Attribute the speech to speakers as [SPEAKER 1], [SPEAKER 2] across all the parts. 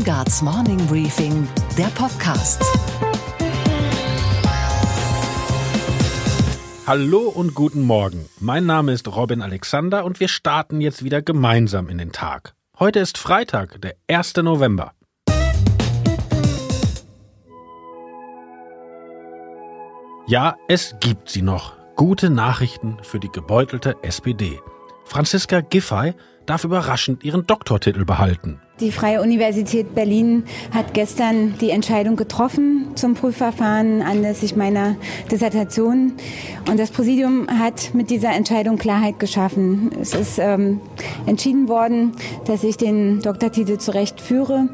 [SPEAKER 1] Weingarts Morning Briefing, der Podcast.
[SPEAKER 2] Hallo und guten Morgen. Mein Name ist Robin Alexander und wir starten jetzt wieder gemeinsam in den Tag. Heute ist Freitag, der 1. November. Ja, es gibt sie noch. Gute Nachrichten für die gebeutelte SPD. Franziska Giffey darf überraschend ihren Doktortitel behalten.
[SPEAKER 3] Die Freie Universität Berlin hat gestern die Entscheidung getroffen zum Prüfverfahren anlässlich meiner Dissertation. Und das Präsidium hat mit dieser Entscheidung Klarheit geschaffen. Es ist ähm, entschieden worden, dass ich den Doktortitel zurecht führe.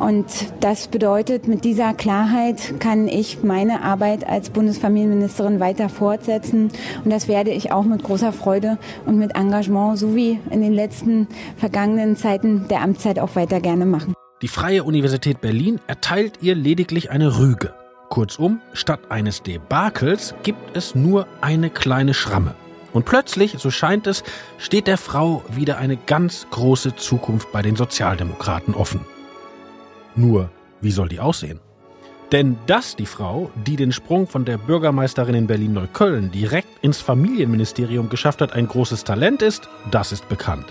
[SPEAKER 3] Und das bedeutet, mit dieser Klarheit kann ich meine Arbeit als Bundesfamilienministerin weiter fortsetzen. Und das werde ich auch mit großer Freude und mit Engagement, so wie in den letzten vergangenen Zeiten der Amtszeit auch weiter gerne machen.
[SPEAKER 2] Die Freie Universität Berlin erteilt ihr lediglich eine Rüge. Kurzum, statt eines Debakels gibt es nur eine kleine Schramme. Und plötzlich, so scheint es, steht der Frau wieder eine ganz große Zukunft bei den Sozialdemokraten offen. Nur, wie soll die aussehen? Denn dass die Frau, die den Sprung von der Bürgermeisterin in Berlin-Neukölln direkt ins Familienministerium geschafft hat, ein großes Talent ist, das ist bekannt.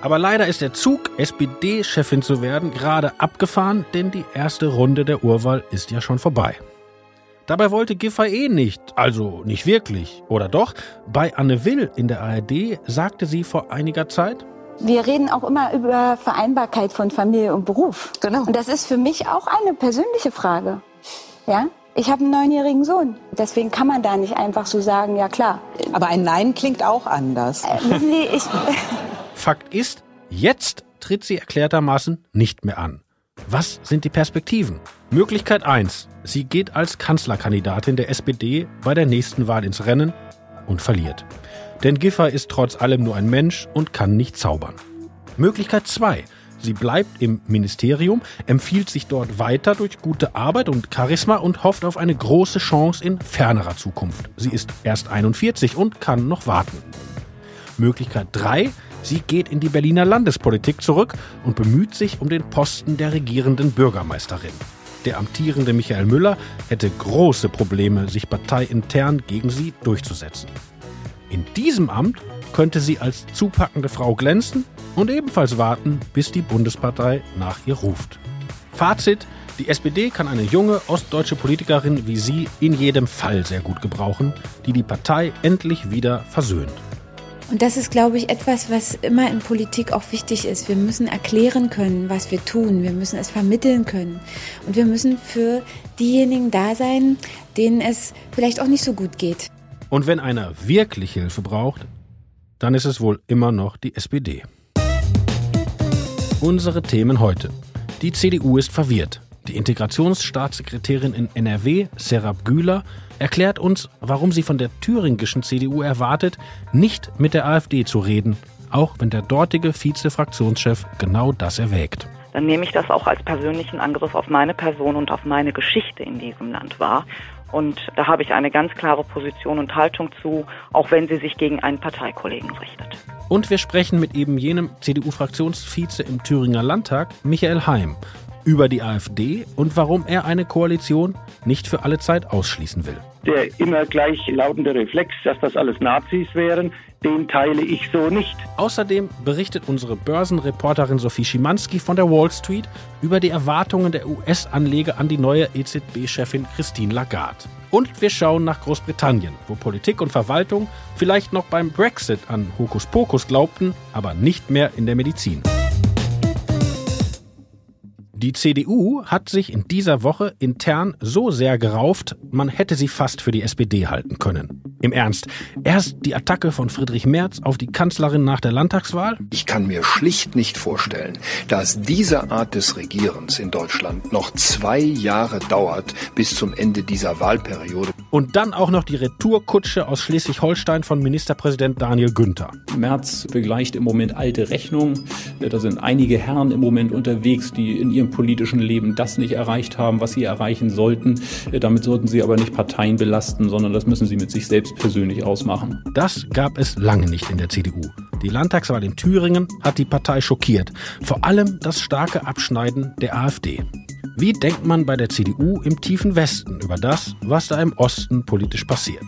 [SPEAKER 2] Aber leider ist der Zug, SPD-Chefin zu werden, gerade abgefahren, denn die erste Runde der Urwahl ist ja schon vorbei. Dabei wollte Giffey eh nicht, also nicht wirklich. Oder doch? Bei Anne Will in der ARD sagte sie vor einiger Zeit,
[SPEAKER 3] wir reden auch immer über Vereinbarkeit von Familie und Beruf.
[SPEAKER 4] Genau.
[SPEAKER 3] Und das ist für mich auch eine persönliche Frage. Ja? Ich habe einen neunjährigen Sohn. Deswegen kann man da nicht einfach so sagen, ja klar.
[SPEAKER 4] Aber ein Nein klingt auch anders.
[SPEAKER 3] Äh, wissen Sie, ich,
[SPEAKER 2] Fakt ist, jetzt tritt sie erklärtermaßen nicht mehr an. Was sind die Perspektiven? Möglichkeit 1. Sie geht als Kanzlerkandidatin der SPD bei der nächsten Wahl ins Rennen und verliert. Denn Giffer ist trotz allem nur ein Mensch und kann nicht zaubern. Möglichkeit 2. Sie bleibt im Ministerium, empfiehlt sich dort weiter durch gute Arbeit und Charisma und hofft auf eine große Chance in fernerer Zukunft. Sie ist erst 41 und kann noch warten. Möglichkeit 3. Sie geht in die Berliner Landespolitik zurück und bemüht sich um den Posten der regierenden Bürgermeisterin. Der amtierende Michael Müller hätte große Probleme, sich parteiintern gegen sie durchzusetzen. In diesem Amt könnte sie als zupackende Frau glänzen und ebenfalls warten, bis die Bundespartei nach ihr ruft. Fazit, die SPD kann eine junge ostdeutsche Politikerin wie sie in jedem Fall sehr gut gebrauchen, die die Partei endlich wieder versöhnt.
[SPEAKER 3] Und das ist, glaube ich, etwas, was immer in Politik auch wichtig ist. Wir müssen erklären können, was wir tun. Wir müssen es vermitteln können. Und wir müssen für diejenigen da sein, denen es vielleicht auch nicht so gut geht.
[SPEAKER 2] Und wenn einer wirklich Hilfe braucht, dann ist es wohl immer noch die SPD. Unsere Themen heute. Die CDU ist verwirrt. Die Integrationsstaatssekretärin in NRW, Serap Güler, erklärt uns, warum sie von der thüringischen CDU erwartet, nicht mit der AfD zu reden, auch wenn der dortige Vize-Fraktionschef genau das erwägt.
[SPEAKER 5] Dann nehme ich das auch als persönlichen Angriff auf meine Person und auf meine Geschichte in diesem Land wahr. Und da habe ich eine ganz klare Position und Haltung zu, auch wenn sie sich gegen einen Parteikollegen richtet.
[SPEAKER 2] Und wir sprechen mit eben jenem CDU-Fraktionsvize im Thüringer Landtag, Michael Heim, über die AfD und warum er eine Koalition nicht für alle Zeit ausschließen will.
[SPEAKER 6] Der immer gleich lautende Reflex, dass das alles Nazis wären, den teile ich so nicht.
[SPEAKER 2] Außerdem berichtet unsere Börsenreporterin Sophie Schimanski von der Wall Street über die Erwartungen der US-Anleger an die neue EZB-Chefin Christine Lagarde. Und wir schauen nach Großbritannien, wo Politik und Verwaltung vielleicht noch beim Brexit an Hokuspokus glaubten, aber nicht mehr in der Medizin. Die CDU hat sich in dieser Woche intern so sehr gerauft, man hätte sie fast für die SPD halten können. Im Ernst, erst die Attacke von Friedrich Merz auf die Kanzlerin nach der Landtagswahl?
[SPEAKER 7] Ich kann mir schlicht nicht vorstellen, dass diese Art des Regierens in Deutschland noch zwei Jahre dauert bis zum Ende dieser Wahlperiode.
[SPEAKER 2] Und dann auch noch die Retourkutsche aus Schleswig-Holstein von Ministerpräsident Daniel Günther.
[SPEAKER 8] Merz begleicht im Moment alte Rechnungen. Da sind einige Herren im Moment unterwegs, die in ihrem politischen Leben das nicht erreicht haben, was sie erreichen sollten. Damit sollten sie aber nicht Parteien belasten, sondern das müssen sie mit sich selbst höchstpersönlich ausmachen.
[SPEAKER 2] Das gab es lange nicht in der CDU. Die Landtagswahl in Thüringen hat die Partei schockiert. Vor allem das starke Abschneiden der AfD. Wie denkt man bei der CDU im tiefen Westen über das, was da im Osten politisch passiert?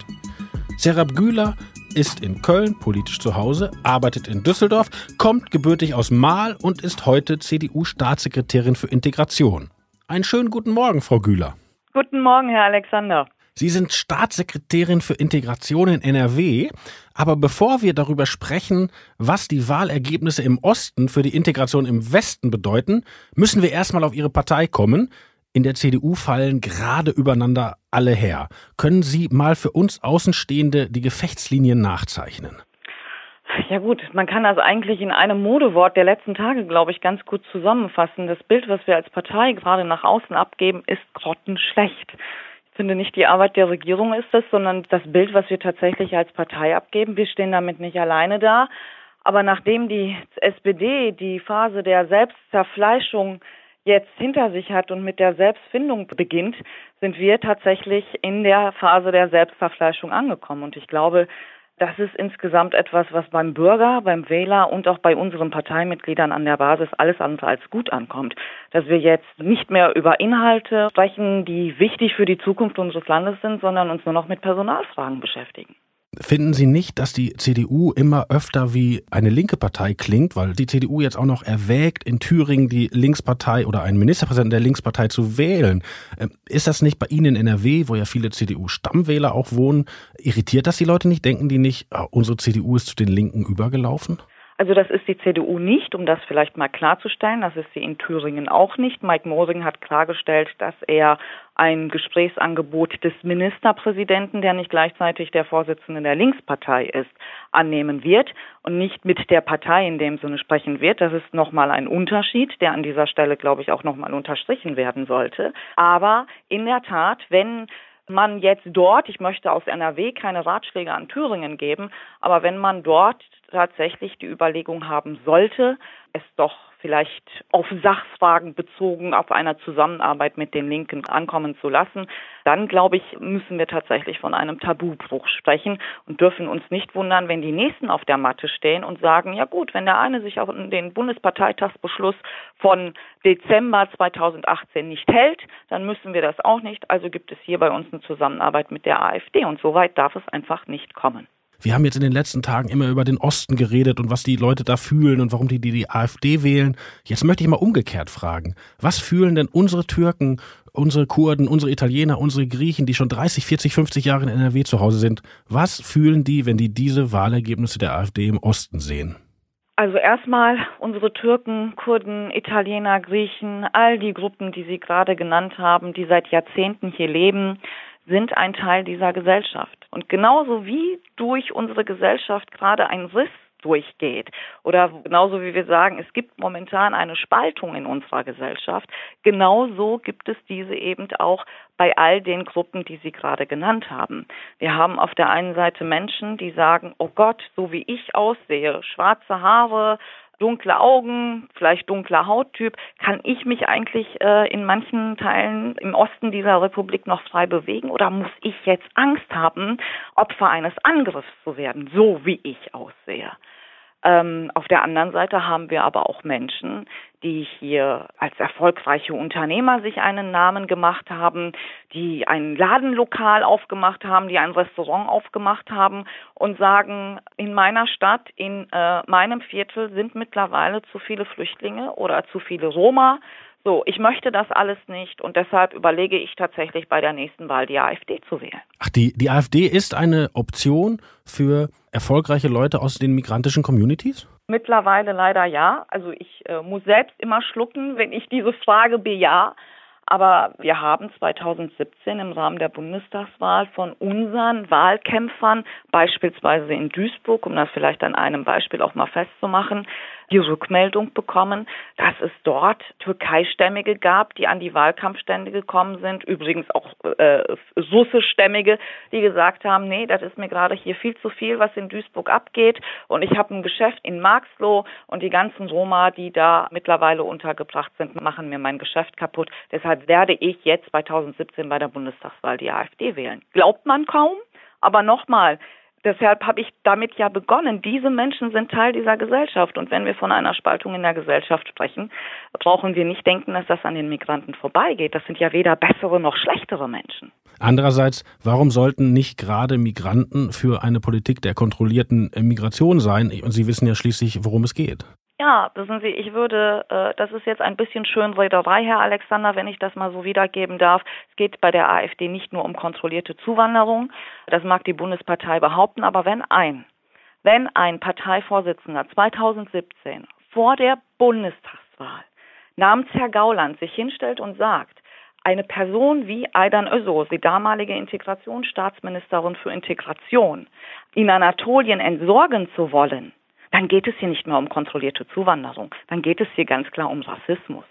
[SPEAKER 2] Serap Güler ist in Köln politisch zu Hause, arbeitet in Düsseldorf, kommt gebürtig aus Mahl und ist heute CDU-Staatssekretärin für Integration. Einen schönen guten Morgen, Frau Güler.
[SPEAKER 5] Guten Morgen, Herr Alexander.
[SPEAKER 2] Sie sind Staatssekretärin für Integration in NRW. Aber bevor wir darüber sprechen, was die Wahlergebnisse im Osten für die Integration im Westen bedeuten, müssen wir erstmal auf Ihre Partei kommen. In der CDU fallen gerade übereinander alle her. Können Sie mal für uns Außenstehende die Gefechtslinien nachzeichnen?
[SPEAKER 5] Ja gut, man kann das eigentlich in einem Modewort der letzten Tage, glaube ich, ganz gut zusammenfassen. Das Bild, was wir als Partei gerade nach außen abgeben, ist grottenschlecht. Ich finde nicht die Arbeit der Regierung ist es, sondern das Bild, was wir tatsächlich als Partei abgeben. Wir stehen damit nicht alleine da. Aber nachdem die SPD die Phase der Selbstzerfleischung jetzt hinter sich hat und mit der Selbstfindung beginnt, sind wir tatsächlich in der Phase der Selbstverfleischung angekommen. Und ich glaube, das ist insgesamt etwas, was beim Bürger, beim Wähler und auch bei unseren Parteimitgliedern an der Basis alles andere als gut ankommt. Dass wir jetzt nicht mehr über Inhalte sprechen, die wichtig für die Zukunft unseres Landes sind, sondern uns nur noch mit Personalfragen beschäftigen.
[SPEAKER 2] Finden Sie nicht, dass die CDU immer öfter wie eine linke Partei klingt, weil die CDU jetzt auch noch erwägt, in Thüringen die Linkspartei oder einen Ministerpräsidenten der Linkspartei zu wählen? Ähm, ist das nicht bei Ihnen in NRW, wo ja viele CDU-Stammwähler auch wohnen, irritiert das die Leute nicht? Denken die nicht, ah, unsere CDU ist zu den Linken übergelaufen?
[SPEAKER 5] Also das ist die CDU nicht, um das vielleicht mal klarzustellen. Das ist sie in Thüringen auch nicht. Mike Mosing hat klargestellt, dass er ein Gesprächsangebot des Ministerpräsidenten, der nicht gleichzeitig der Vorsitzende der Linkspartei ist, annehmen wird und nicht mit der Partei in dem Sinne sprechen wird. Das ist nochmal ein Unterschied, der an dieser Stelle, glaube ich, auch nochmal unterstrichen werden sollte. Aber in der Tat, wenn man jetzt dort, ich möchte aus NRW keine Ratschläge an Thüringen geben, aber wenn man dort tatsächlich die Überlegung haben sollte, es doch vielleicht auf Sachfragen bezogen auf einer Zusammenarbeit mit den Linken ankommen zu lassen, dann glaube ich, müssen wir tatsächlich von einem Tabubruch sprechen und dürfen uns nicht wundern, wenn die Nächsten auf der Matte stehen und sagen, ja gut, wenn der eine sich auf den Bundesparteitagsbeschluss von Dezember 2018 nicht hält, dann müssen wir das auch nicht. Also gibt es hier bei uns eine Zusammenarbeit mit der AfD und so weit darf es einfach nicht kommen.
[SPEAKER 2] Wir haben jetzt in den letzten Tagen immer über den Osten geredet und was die Leute da fühlen und warum die die, die AfD wählen. Jetzt möchte ich mal umgekehrt fragen. Was fühlen denn unsere Türken, unsere Kurden, unsere Italiener, unsere Griechen, die schon 30, 40, 50 Jahre in NRW zu Hause sind? Was fühlen die, wenn die diese Wahlergebnisse der AfD im Osten sehen?
[SPEAKER 5] Also erstmal unsere Türken, Kurden, Italiener, Griechen, all die Gruppen, die Sie gerade genannt haben, die seit Jahrzehnten hier leben, sind ein Teil dieser Gesellschaft. Und genauso wie durch unsere Gesellschaft gerade ein Riss durchgeht oder genauso wie wir sagen, es gibt momentan eine Spaltung in unserer Gesellschaft, genauso gibt es diese eben auch bei all den Gruppen, die Sie gerade genannt haben. Wir haben auf der einen Seite Menschen, die sagen, oh Gott, so wie ich aussehe, schwarze Haare, dunkle Augen, vielleicht dunkler Hauttyp, kann ich mich eigentlich äh, in manchen Teilen im Osten dieser Republik noch frei bewegen oder muss ich jetzt Angst haben, Opfer eines Angriffs zu werden, so wie ich aussehe? Ähm, auf der anderen Seite haben wir aber auch Menschen, die hier als erfolgreiche Unternehmer sich einen Namen gemacht haben, die ein Ladenlokal aufgemacht haben, die ein Restaurant aufgemacht haben und sagen, in meiner Stadt, in äh, meinem Viertel sind mittlerweile zu viele Flüchtlinge oder zu viele Roma. So, ich möchte das alles nicht und deshalb überlege ich tatsächlich bei der nächsten Wahl die AfD zu wählen.
[SPEAKER 2] Ach, die, die AfD ist eine Option für erfolgreiche Leute aus den migrantischen Communities?
[SPEAKER 5] Mittlerweile leider ja. Also ich äh, muss selbst immer schlucken, wenn ich diese Frage bejahe. Aber wir haben 2017 im Rahmen der Bundestagswahl von unseren Wahlkämpfern, beispielsweise in Duisburg, um das vielleicht an einem Beispiel auch mal festzumachen, die Rückmeldung bekommen, dass es dort Türkeistämmige gab, die an die Wahlkampfstände gekommen sind, übrigens auch äh, russischstämmige, die gesagt haben, nee, das ist mir gerade hier viel zu viel, was in Duisburg abgeht und ich habe ein Geschäft in Marxloh und die ganzen Roma, die da mittlerweile untergebracht sind, machen mir mein Geschäft kaputt. Deshalb werde ich jetzt 2017 bei der Bundestagswahl die AfD wählen. Glaubt man kaum, Aber nochmal, deshalb habe ich damit ja begonnen. Diese Menschen sind Teil dieser Gesellschaft. Und wenn wir von einer Spaltung in der Gesellschaft sprechen, brauchen wir nicht denken, dass das an den Migranten vorbeigeht. Das sind ja weder bessere noch schlechtere Menschen.
[SPEAKER 2] Andererseits, warum sollten nicht gerade Migranten für eine Politik der kontrollierten Migration sein? Und Sie wissen ja schließlich, worum es geht.
[SPEAKER 5] Ja, wissen Sie, ich würde, äh, das ist jetzt ein bisschen Schönrederei, Herr Alexander, wenn ich das mal so wiedergeben darf. Es geht bei der AfD nicht nur um kontrollierte Zuwanderung, das mag die Bundespartei behaupten, aber wenn ein, wenn ein Parteivorsitzender 2017 vor der Bundestagswahl namens Herr Gauland sich hinstellt und sagt, eine Person wie Aydan Özos, die damalige Integrationsstaatsministerin für Integration, in Anatolien entsorgen zu wollen, dann geht es hier nicht mehr um kontrollierte Zuwanderung, dann geht es hier ganz klar um Rassismus.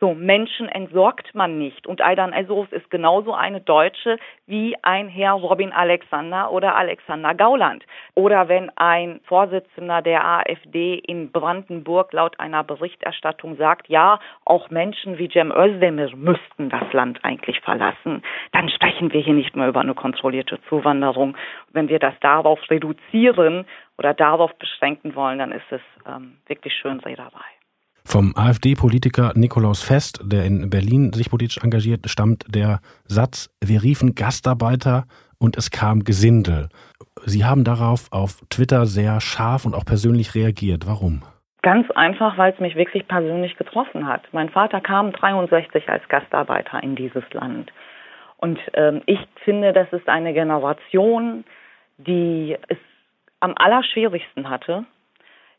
[SPEAKER 5] So, Menschen entsorgt man nicht. Und Aydan Esos ist genauso eine Deutsche wie ein Herr Robin Alexander oder Alexander Gauland. Oder wenn ein Vorsitzender der AfD in Brandenburg laut einer Berichterstattung sagt, ja, auch Menschen wie Cem Özdemir müssten das Land eigentlich verlassen, dann sprechen wir hier nicht mehr über eine kontrollierte Zuwanderung. Wenn wir das darauf reduzieren oder darauf beschränken wollen, dann ist es ähm, wirklich schön Rederei.
[SPEAKER 2] Vom AfD-Politiker Nikolaus Fest, der in Berlin sich politisch engagiert, stammt der Satz, wir riefen Gastarbeiter und es kam Gesindel. Sie haben darauf auf Twitter sehr scharf und auch persönlich reagiert. Warum?
[SPEAKER 5] Ganz einfach, weil es mich wirklich persönlich getroffen hat. Mein Vater kam 63 als Gastarbeiter in dieses Land. Und ähm, ich finde, das ist eine Generation, die es am allerschwierigsten hatte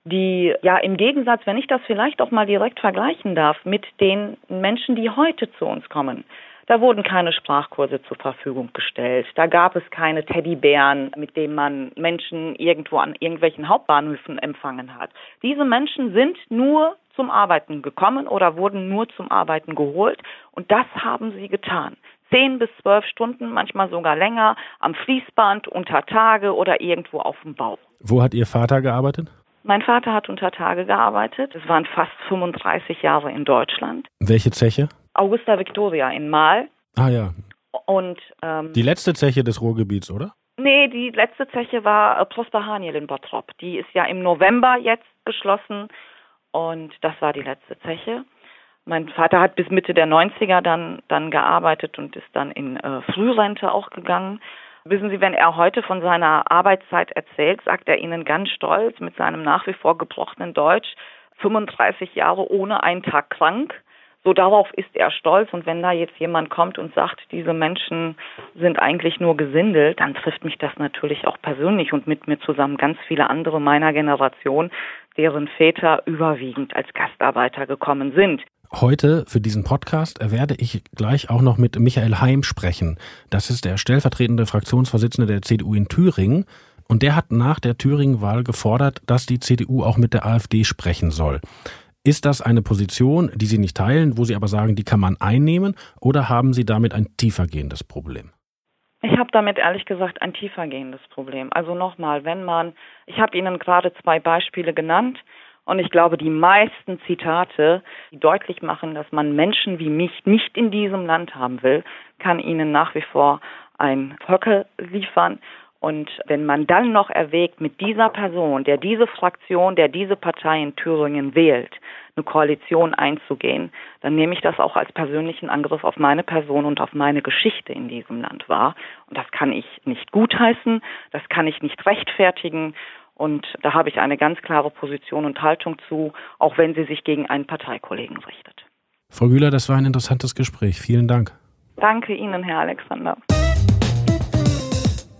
[SPEAKER 5] die ja im Gegensatz, wenn ich das vielleicht auch mal direkt vergleichen darf, mit den Menschen, die heute zu uns kommen. Da wurden keine Sprachkurse zur Verfügung gestellt. Da gab es keine Teddybären, mit denen man Menschen irgendwo an irgendwelchen Hauptbahnhöfen empfangen hat. Diese Menschen sind nur zum Arbeiten gekommen oder wurden nur zum Arbeiten geholt. Und das haben sie getan. Zehn bis zwölf Stunden, manchmal sogar länger, am Fließband, unter Tage oder irgendwo auf dem Bau.
[SPEAKER 2] Wo hat Ihr Vater gearbeitet?
[SPEAKER 5] Mein Vater hat unter Tage gearbeitet. Es waren fast 35 Jahre in Deutschland.
[SPEAKER 2] Welche Zeche?
[SPEAKER 5] Augusta Victoria in Mal.
[SPEAKER 2] Ah ja.
[SPEAKER 5] Und ähm,
[SPEAKER 2] die letzte Zeche des Ruhrgebiets, oder?
[SPEAKER 5] Nee, die letzte Zeche war äh, Prosper Haniel in Bottrop. Die ist ja im November jetzt geschlossen und das war die letzte Zeche. Mein Vater hat bis Mitte der 90er dann, dann gearbeitet und ist dann in äh, Frührente auch gegangen. Wissen Sie, wenn er heute von seiner Arbeitszeit erzählt, sagt er Ihnen ganz stolz mit seinem nach wie vor gebrochenen Deutsch, 35 Jahre ohne einen Tag krank. So darauf ist er stolz. Und wenn da jetzt jemand kommt und sagt, diese Menschen sind eigentlich nur Gesindel, dann trifft mich das natürlich auch persönlich und mit mir zusammen ganz viele andere meiner Generation, deren Väter überwiegend als Gastarbeiter gekommen sind.
[SPEAKER 2] Heute für diesen Podcast werde ich gleich auch noch mit Michael Heim sprechen. Das ist der stellvertretende Fraktionsvorsitzende der CDU in Thüringen. Und der hat nach der Thüringen-Wahl gefordert, dass die CDU auch mit der AfD sprechen soll. Ist das eine Position, die Sie nicht teilen, wo Sie aber sagen, die kann man einnehmen? Oder haben Sie damit ein tiefergehendes Problem?
[SPEAKER 5] Ich habe damit ehrlich gesagt ein tiefergehendes Problem. Also nochmal, wenn man, ich habe Ihnen gerade zwei Beispiele genannt, und ich glaube, die meisten Zitate, die deutlich machen, dass man Menschen wie mich nicht in diesem Land haben will, kann ihnen nach wie vor ein Höcke liefern. Und wenn man dann noch erwägt, mit dieser Person, der diese Fraktion, der diese Partei in Thüringen wählt, eine Koalition einzugehen, dann nehme ich das auch als persönlichen Angriff auf meine Person und auf meine Geschichte in diesem Land wahr. Und das kann ich nicht gutheißen, das kann ich nicht rechtfertigen. Und da habe ich eine ganz klare Position und Haltung zu, auch wenn sie sich gegen einen Parteikollegen richtet.
[SPEAKER 2] Frau Güler, das war ein interessantes Gespräch. Vielen Dank.
[SPEAKER 5] Danke Ihnen, Herr Alexander.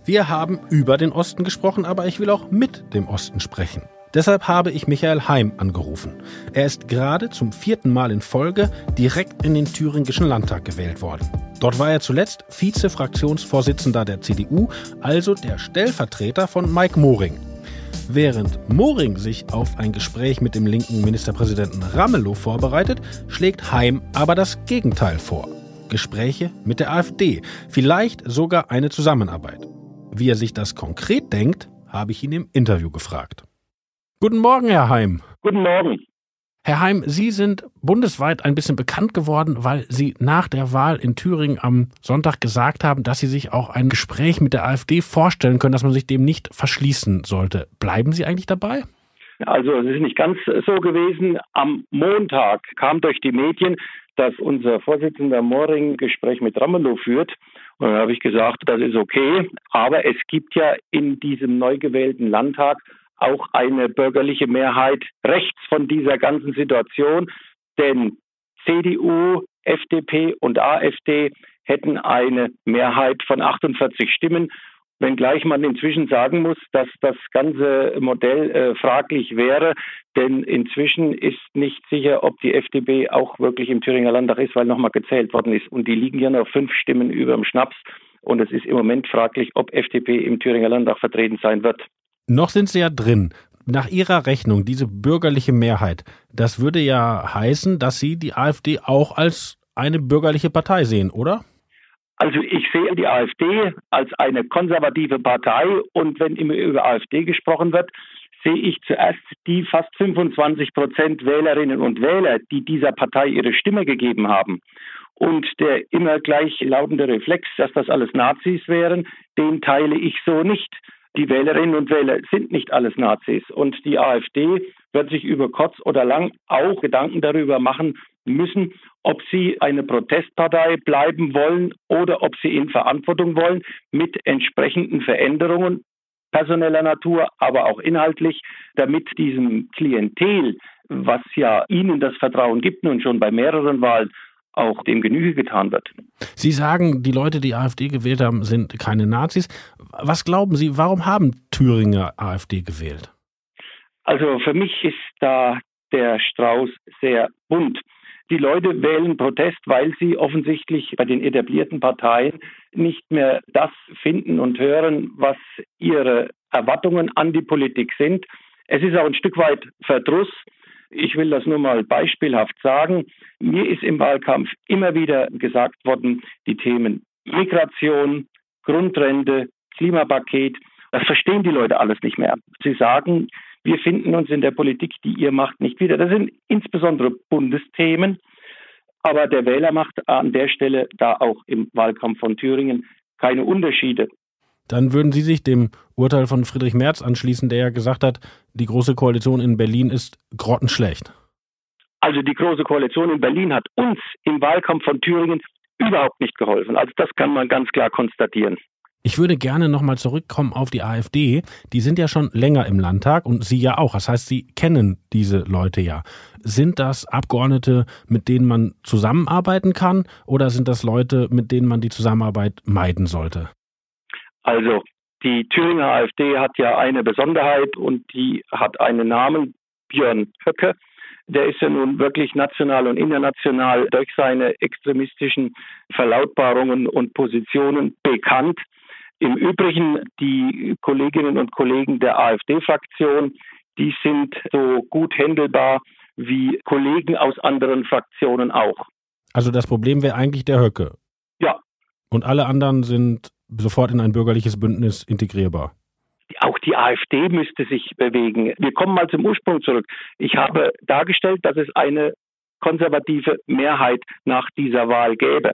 [SPEAKER 2] Wir haben über den Osten gesprochen, aber ich will auch mit dem Osten sprechen. Deshalb habe ich Michael Heim angerufen. Er ist gerade zum vierten Mal in Folge direkt in den thüringischen Landtag gewählt worden. Dort war er zuletzt Vize-Fraktionsvorsitzender der CDU, also der Stellvertreter von Mike Moring. Während Moring sich auf ein Gespräch mit dem linken Ministerpräsidenten Ramelow vorbereitet, schlägt Heim aber das Gegenteil vor. Gespräche mit der AfD, vielleicht sogar eine Zusammenarbeit. Wie er sich das konkret denkt, habe ich ihn im Interview gefragt. Guten Morgen, Herr Heim.
[SPEAKER 6] Guten Morgen.
[SPEAKER 2] Herr Heim, Sie sind bundesweit ein bisschen bekannt geworden, weil Sie nach der Wahl in Thüringen am Sonntag gesagt haben, dass Sie sich auch ein Gespräch mit der AfD vorstellen können, dass man sich dem nicht verschließen sollte. Bleiben Sie eigentlich dabei?
[SPEAKER 6] Also es ist nicht ganz so gewesen. Am Montag kam durch die Medien, dass unser Vorsitzender Moring Gespräch mit Ramelow führt. Und dann habe ich gesagt, das ist okay. Aber es gibt ja in diesem neu gewählten Landtag auch eine bürgerliche Mehrheit rechts von dieser ganzen Situation. Denn CDU, FDP und AfD hätten eine Mehrheit von 48 Stimmen wenngleich man inzwischen sagen muss, dass das ganze Modell äh, fraglich wäre, denn inzwischen ist nicht sicher, ob die FDP auch wirklich im Thüringer Landtag ist, weil nochmal gezählt worden ist. Und die liegen ja noch fünf Stimmen über dem Schnaps. Und es ist im Moment fraglich, ob FDP im Thüringer Landtag vertreten sein wird.
[SPEAKER 2] Noch sind sie ja drin. Nach Ihrer Rechnung, diese bürgerliche Mehrheit, das würde ja heißen, dass Sie die AfD auch als eine bürgerliche Partei sehen, oder?
[SPEAKER 6] Also ich sehe die AfD als eine konservative Partei und wenn immer über AfD gesprochen wird, sehe ich zuerst die fast 25 Prozent Wählerinnen und Wähler, die dieser Partei ihre Stimme gegeben haben. Und der immer gleich lautende Reflex, dass das alles Nazis wären, den teile ich so nicht. Die Wählerinnen und Wähler sind nicht alles Nazis. Und die AfD wird sich über kurz oder lang auch Gedanken darüber machen müssen, ob sie eine Protestpartei bleiben wollen oder ob sie in Verantwortung wollen mit entsprechenden Veränderungen personeller Natur, aber auch inhaltlich, damit diesem Klientel, was ja ihnen das Vertrauen gibt, nun schon bei mehreren Wahlen, auch dem Genüge getan wird.
[SPEAKER 2] Sie sagen, die Leute, die AfD gewählt haben, sind keine Nazis. Was glauben Sie, warum haben Thüringer AfD gewählt?
[SPEAKER 6] Also für mich ist da der Strauß sehr bunt. Die Leute wählen Protest, weil sie offensichtlich bei den etablierten Parteien nicht mehr das finden und hören, was ihre Erwartungen an die Politik sind. Es ist auch ein Stück weit Verdruss. Ich will das nur mal beispielhaft sagen. Mir ist im Wahlkampf immer wieder gesagt worden, die Themen Migration, Grundrente, Klimapaket, das verstehen die Leute alles nicht mehr. Sie sagen, wir finden uns in der Politik, die ihr macht, nicht wieder. Das sind insbesondere Bundesthemen. Aber der Wähler macht an der Stelle da auch im Wahlkampf von Thüringen keine Unterschiede.
[SPEAKER 2] Dann würden Sie sich dem Urteil von Friedrich Merz anschließen, der ja gesagt hat, die Große Koalition in Berlin ist grottenschlecht.
[SPEAKER 6] Also die Große Koalition in Berlin hat uns im Wahlkampf von Thüringen überhaupt nicht geholfen. Also das kann man ganz klar konstatieren.
[SPEAKER 2] Ich würde gerne nochmal zurückkommen auf die AfD. Die sind ja schon länger im Landtag und Sie ja auch. Das heißt, Sie kennen diese Leute ja. Sind das Abgeordnete, mit denen man zusammenarbeiten kann oder sind das Leute, mit denen man die Zusammenarbeit meiden sollte?
[SPEAKER 6] Also, die Thüringer AfD hat ja eine Besonderheit und die hat einen Namen, Björn Höcke. Der ist ja nun wirklich national und international durch seine extremistischen Verlautbarungen und Positionen bekannt. Im Übrigen, die Kolleginnen und Kollegen der AfD-Fraktion, die sind so gut händelbar wie Kollegen aus anderen Fraktionen auch.
[SPEAKER 2] Also das Problem wäre eigentlich der Höcke.
[SPEAKER 6] Ja.
[SPEAKER 2] Und alle anderen sind sofort in ein bürgerliches Bündnis integrierbar.
[SPEAKER 6] Auch die AfD müsste sich bewegen. Wir kommen mal zum Ursprung zurück. Ich habe dargestellt, dass es eine konservative Mehrheit nach dieser Wahl gäbe.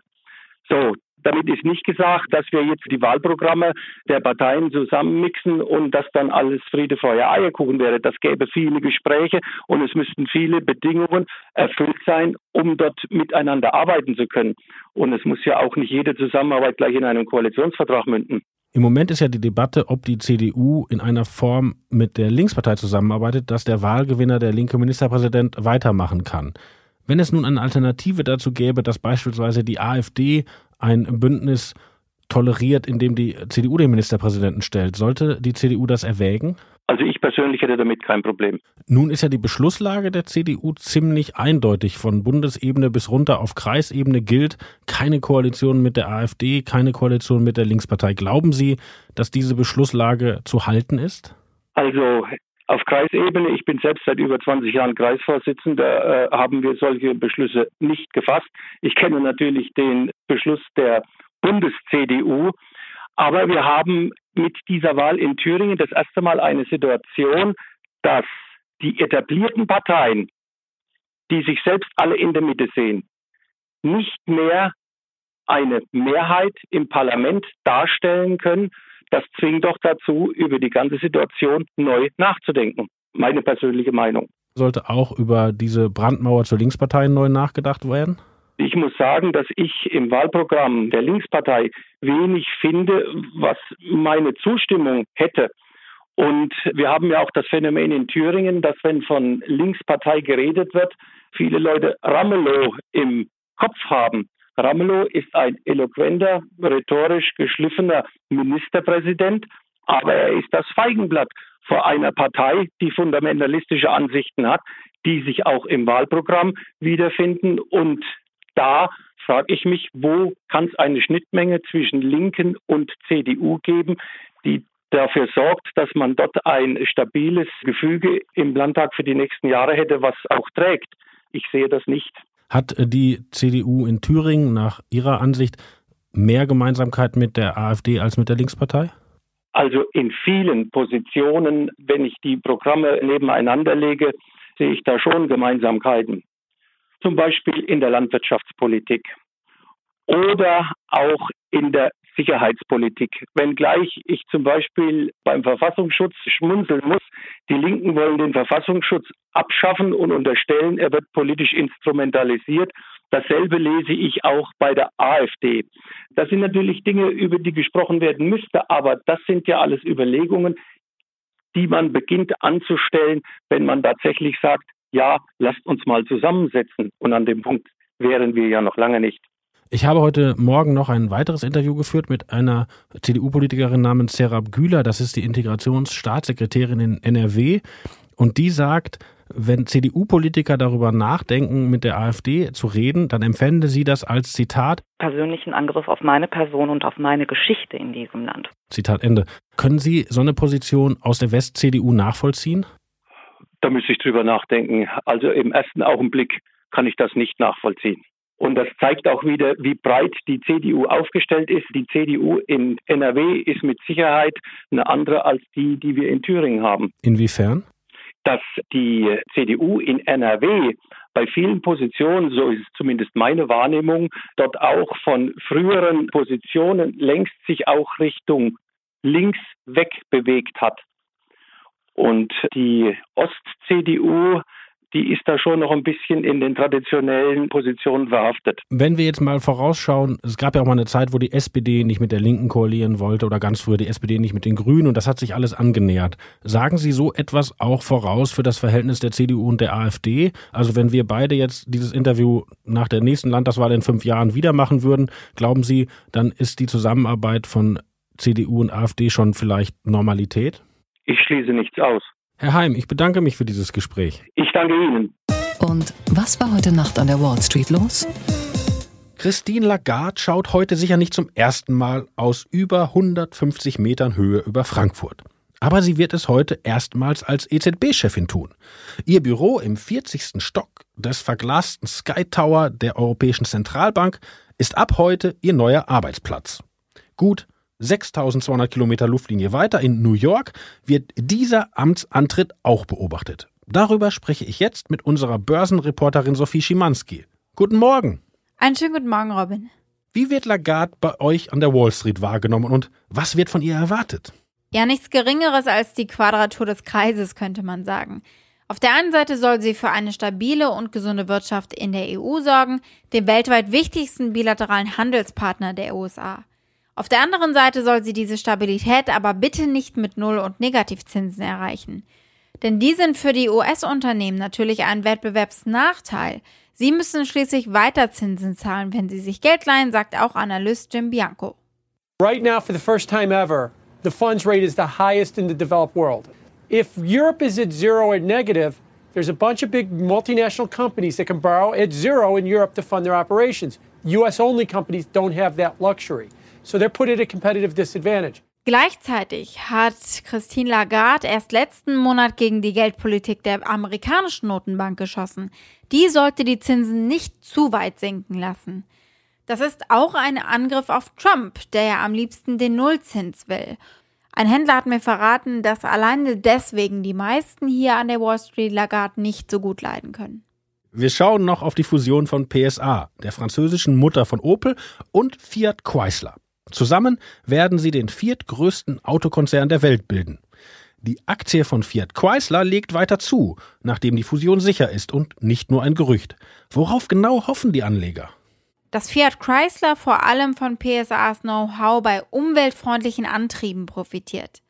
[SPEAKER 6] So, damit ist nicht gesagt, dass wir jetzt die Wahlprogramme der Parteien zusammenmixen und dass dann alles Friede, Feuer, Eierkuchen wäre. Das gäbe viele Gespräche und es müssten viele Bedingungen erfüllt sein, um dort miteinander arbeiten zu können. Und es muss ja auch nicht jede Zusammenarbeit gleich in einem Koalitionsvertrag münden.
[SPEAKER 2] Im Moment ist ja die Debatte, ob die CDU in einer Form mit der Linkspartei zusammenarbeitet, dass der Wahlgewinner, der linke Ministerpräsident, weitermachen kann. Wenn es nun eine Alternative dazu gäbe, dass beispielsweise die AfD ein Bündnis toleriert, in dem die CDU den Ministerpräsidenten stellt. Sollte die CDU das erwägen?
[SPEAKER 6] Also ich persönlich hätte damit kein Problem.
[SPEAKER 2] Nun ist ja die Beschlusslage der CDU ziemlich eindeutig. Von Bundesebene bis runter auf Kreisebene gilt keine Koalition mit der AfD, keine Koalition mit der Linkspartei. Glauben Sie, dass diese Beschlusslage zu halten ist?
[SPEAKER 6] Also auf Kreisebene, ich bin selbst seit über 20 Jahren Kreisvorsitzender, äh, haben wir solche Beschlüsse nicht gefasst. Ich kenne natürlich den Beschluss der Bundes-CDU, aber wir haben mit dieser Wahl in Thüringen das erste Mal eine Situation, dass die etablierten Parteien die sich selbst alle in der Mitte sehen, nicht mehr eine Mehrheit im Parlament darstellen können, das zwingt doch dazu, über die ganze Situation neu nachzudenken. Meine persönliche Meinung.
[SPEAKER 2] Sollte auch über diese Brandmauer zur Linkspartei neu nachgedacht werden?
[SPEAKER 6] Ich muss sagen, dass ich im Wahlprogramm der Linkspartei wenig finde, was meine Zustimmung hätte. Und wir haben ja auch das Phänomen in Thüringen, dass wenn von Linkspartei geredet wird, viele Leute Ramelow im Kopf haben. Ramelow ist ein eloquenter, rhetorisch geschliffener Ministerpräsident, aber er ist das Feigenblatt vor einer Partei, die fundamentalistische Ansichten hat, die sich auch im Wahlprogramm wiederfinden und da frage ich mich, wo kann es eine Schnittmenge zwischen Linken und CDU geben, die dafür sorgt, dass man dort ein stabiles Gefüge im Landtag für die nächsten Jahre hätte, was auch trägt. Ich sehe das nicht.
[SPEAKER 2] Hat die CDU in Thüringen nach Ihrer Ansicht mehr Gemeinsamkeit mit der AfD als mit der Linkspartei?
[SPEAKER 6] Also in vielen Positionen, wenn ich die Programme nebeneinander lege, sehe ich da schon Gemeinsamkeiten zum Beispiel in der Landwirtschaftspolitik oder auch in der Sicherheitspolitik. Wenngleich ich zum Beispiel beim Verfassungsschutz schmunzeln muss, die Linken wollen den Verfassungsschutz abschaffen und unterstellen, er wird politisch instrumentalisiert. Dasselbe lese ich auch bei der AfD. Das sind natürlich Dinge, über die gesprochen werden müsste, aber das sind ja alles Überlegungen, die man beginnt anzustellen, wenn man tatsächlich sagt, ja, lasst uns mal zusammensetzen. Und an dem Punkt wären wir ja noch lange nicht.
[SPEAKER 2] Ich habe heute Morgen noch ein weiteres Interview geführt mit einer CDU-Politikerin namens Serap Güler. Das ist die Integrationsstaatssekretärin in NRW. Und die sagt, wenn CDU-Politiker darüber nachdenken, mit der AfD zu reden, dann empfände sie das als Zitat
[SPEAKER 5] persönlichen Angriff auf meine Person und auf meine Geschichte in diesem Land.
[SPEAKER 2] Zitat Ende. Können Sie so eine Position aus der West-CDU nachvollziehen?
[SPEAKER 6] Da müsste ich drüber nachdenken. Also im ersten Augenblick kann ich das nicht nachvollziehen. Und das zeigt auch wieder, wie breit die CDU aufgestellt ist. Die CDU in NRW ist mit Sicherheit eine andere als die, die wir in Thüringen haben.
[SPEAKER 2] Inwiefern?
[SPEAKER 6] Dass die CDU in NRW bei vielen Positionen, so ist zumindest meine Wahrnehmung, dort auch von früheren Positionen längst sich auch Richtung links wegbewegt hat. Und die Ost-CDU, die ist da schon noch ein bisschen in den traditionellen Positionen verhaftet.
[SPEAKER 2] Wenn wir jetzt mal vorausschauen, es gab ja auch mal eine Zeit, wo die SPD nicht mit der Linken koalieren wollte oder ganz früher die SPD nicht mit den Grünen und das hat sich alles angenähert. Sagen Sie so etwas auch voraus für das Verhältnis der CDU und der AfD? Also wenn wir beide jetzt dieses Interview nach der nächsten Landtagswahl in fünf Jahren wieder machen würden, glauben Sie, dann ist die Zusammenarbeit von CDU und AfD schon vielleicht Normalität?
[SPEAKER 6] Ich schließe nichts aus.
[SPEAKER 2] Herr Heim, ich bedanke mich für dieses Gespräch.
[SPEAKER 6] Ich danke Ihnen.
[SPEAKER 1] Und was war heute Nacht an der Wall Street los?
[SPEAKER 2] Christine Lagarde schaut heute sicher nicht zum ersten Mal aus über 150 Metern Höhe über Frankfurt. Aber sie wird es heute erstmals als EZB-Chefin tun. Ihr Büro im 40. Stock des verglasten Sky Tower der Europäischen Zentralbank ist ab heute ihr neuer Arbeitsplatz. Gut 6200 Kilometer Luftlinie weiter in New York wird dieser Amtsantritt auch beobachtet. Darüber spreche ich jetzt mit unserer Börsenreporterin Sophie Schimanski. Guten Morgen.
[SPEAKER 9] Einen schönen guten Morgen, Robin.
[SPEAKER 2] Wie wird Lagarde bei euch an der Wall Street wahrgenommen und was wird von ihr erwartet?
[SPEAKER 9] Ja, nichts Geringeres als die Quadratur des Kreises, könnte man sagen. Auf der einen Seite soll sie für eine stabile und gesunde Wirtschaft in der EU sorgen, dem weltweit wichtigsten bilateralen Handelspartner der USA. Auf der anderen Seite soll sie diese Stabilität aber bitte nicht mit Null- und Negativzinsen erreichen. Denn die sind für die US-Unternehmen natürlich ein Wettbewerbsnachteil. Sie müssen schließlich weiter Zinsen zahlen, wenn sie sich Geld leihen, sagt auch Analyst Jim Bianco.
[SPEAKER 10] Right now, for the first time ever, the funds rate is the highest in the developed world. If Europe is at zero or negative, there's a bunch of big multinational companies that can borrow at zero in Europe to fund their operations. US only companies don't have that luxury. So they're put at a competitive disadvantage.
[SPEAKER 9] Gleichzeitig hat Christine Lagarde erst letzten Monat gegen die Geldpolitik der amerikanischen Notenbank geschossen. Die sollte die Zinsen nicht zu weit sinken lassen. Das ist auch ein Angriff auf Trump, der ja am liebsten den Nullzins will. Ein Händler hat mir verraten, dass alleine deswegen die meisten hier an der Wall Street Lagarde nicht so gut leiden können.
[SPEAKER 2] Wir schauen noch auf die Fusion von PSA, der französischen Mutter von Opel, und Fiat Chrysler. Zusammen werden sie den viertgrößten Autokonzern der Welt bilden. Die Aktie von Fiat Chrysler legt weiter zu, nachdem die Fusion sicher ist und nicht nur ein Gerücht. Worauf genau hoffen die Anleger?
[SPEAKER 9] Dass Fiat Chrysler vor allem von PSAs Know-how bei umweltfreundlichen Antrieben profitiert.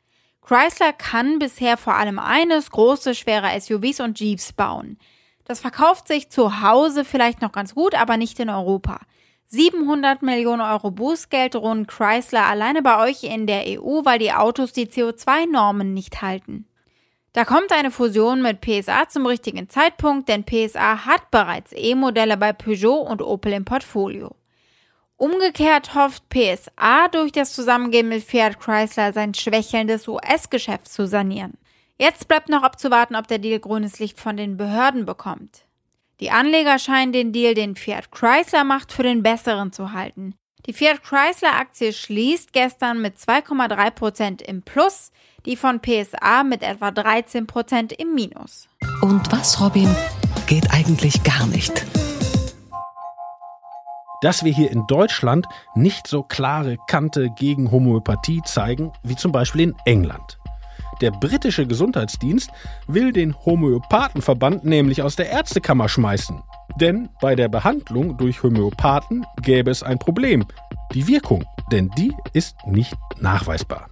[SPEAKER 9] Chrysler kann bisher vor allem eines, große, schwere SUVs und Jeeps bauen. Das verkauft sich zu Hause vielleicht noch ganz gut, aber nicht in Europa. 700 Millionen Euro Bußgeld drohen Chrysler alleine bei euch in der EU, weil die Autos die CO2-Normen nicht halten. Da kommt eine Fusion mit PSA zum richtigen Zeitpunkt, denn PSA hat bereits E-Modelle bei Peugeot und Opel im Portfolio. Umgekehrt hofft PSA durch das Zusammengehen mit Fiat Chrysler sein schwächelndes US-Geschäft zu sanieren. Jetzt bleibt noch abzuwarten, ob der Deal grünes Licht von den Behörden bekommt. Die Anleger scheinen den Deal, den Fiat Chrysler macht, für den besseren zu halten. Die Fiat Chrysler Aktie schließt gestern mit 2,3 Prozent im Plus, die von PSA mit etwa 13 Prozent im Minus.
[SPEAKER 1] Und was, Robin, geht eigentlich gar nicht?
[SPEAKER 2] Dass wir hier in Deutschland nicht so klare Kante gegen Homöopathie zeigen, wie zum Beispiel in England. Der britische Gesundheitsdienst will den Homöopathenverband nämlich aus der Ärztekammer schmeißen. Denn bei der Behandlung durch Homöopathen gäbe es ein Problem. Die Wirkung, denn die ist nicht nachweisbar.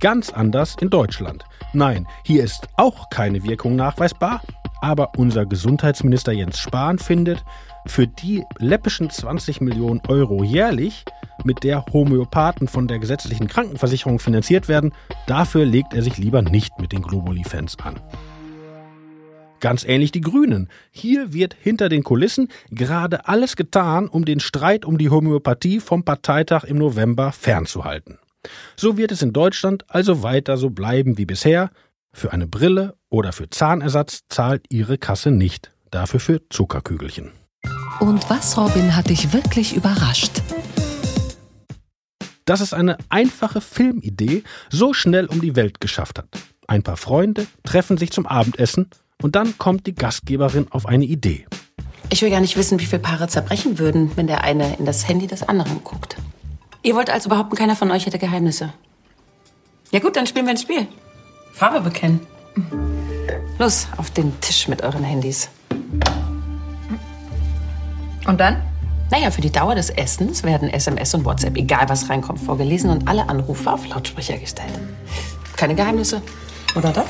[SPEAKER 2] Ganz anders in Deutschland. Nein, hier ist auch keine Wirkung nachweisbar, aber unser Gesundheitsminister Jens Spahn findet, für die läppischen 20 Millionen Euro jährlich, mit der Homöopathen von der gesetzlichen Krankenversicherung finanziert werden, dafür legt er sich lieber nicht mit den Globuli-Fans an. Ganz ähnlich die Grünen. Hier wird hinter den Kulissen gerade alles getan, um den Streit um die Homöopathie vom Parteitag im November fernzuhalten. So wird es in Deutschland also weiter so bleiben wie bisher. Für eine Brille oder für Zahnersatz zahlt Ihre Kasse nicht, dafür für Zuckerkügelchen.
[SPEAKER 1] Und was, Robin, hat dich wirklich überrascht?
[SPEAKER 2] Dass es eine einfache Filmidee so schnell um die Welt geschafft hat. Ein paar Freunde treffen sich zum Abendessen und dann kommt die Gastgeberin auf eine Idee.
[SPEAKER 11] Ich will gar nicht wissen, wie viele Paare zerbrechen würden, wenn der eine in das Handy des anderen guckt. Ihr wollt also behaupten, keiner von euch hätte Geheimnisse. Ja gut, dann spielen wir ein Spiel. Farbe bekennen. Los, auf den Tisch mit euren Handys.
[SPEAKER 12] Und dann?
[SPEAKER 11] Naja, für die Dauer des Essens werden SMS und WhatsApp, egal was reinkommt, vorgelesen und alle Anrufe auf Lautsprecher gestellt. Keine Geheimnisse, oder doch?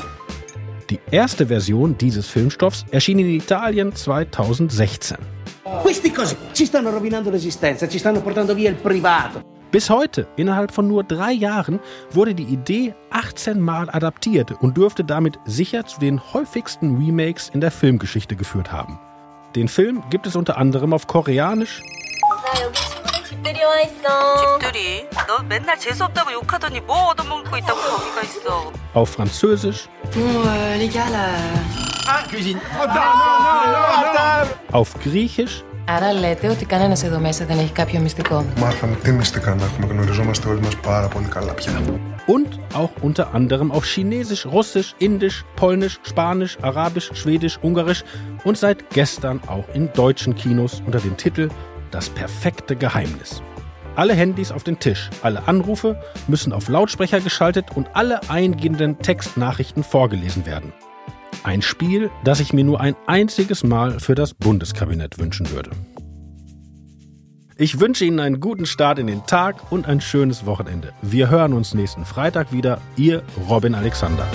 [SPEAKER 2] Die erste Version dieses Filmstoffs erschien in Italien 2016.
[SPEAKER 13] Questi cose ci stanno rovinando l'esistenza, ci stanno portando via il privato.
[SPEAKER 2] Bis heute, innerhalb von nur drei Jahren, wurde die Idee 18 Mal adaptiert und dürfte damit sicher zu den häufigsten Remakes in der Filmgeschichte geführt haben. Den Film gibt es unter anderem auf Koreanisch, auf Französisch, auf Griechisch.
[SPEAKER 11] Άρα λέτε ότι κανένας εδώ μέσα δεν έχει κάποιο μυστικό.
[SPEAKER 14] Μάθαμε τι μυστικά να έχουμε. Γνωριζόμαστε όλοι μας πάρα πολύ καλά πια.
[SPEAKER 2] und auch unter anderem auf Chinesisch, Russisch, Indisch, Polnisch, Spanisch, Arabisch, Schwedisch, Ungarisch und seit gestern auch in deutschen Kinos unter dem Titel Das perfekte Geheimnis. Alle Handys auf den Tisch, alle Anrufe müssen auf Lautsprecher geschaltet und alle eingehenden Textnachrichten vorgelesen werden. Ein Spiel, das ich mir nur ein einziges Mal für das Bundeskabinett wünschen würde. Ich wünsche Ihnen einen guten Start in den Tag und ein schönes Wochenende. Wir hören uns nächsten Freitag wieder. Ihr Robin Alexander.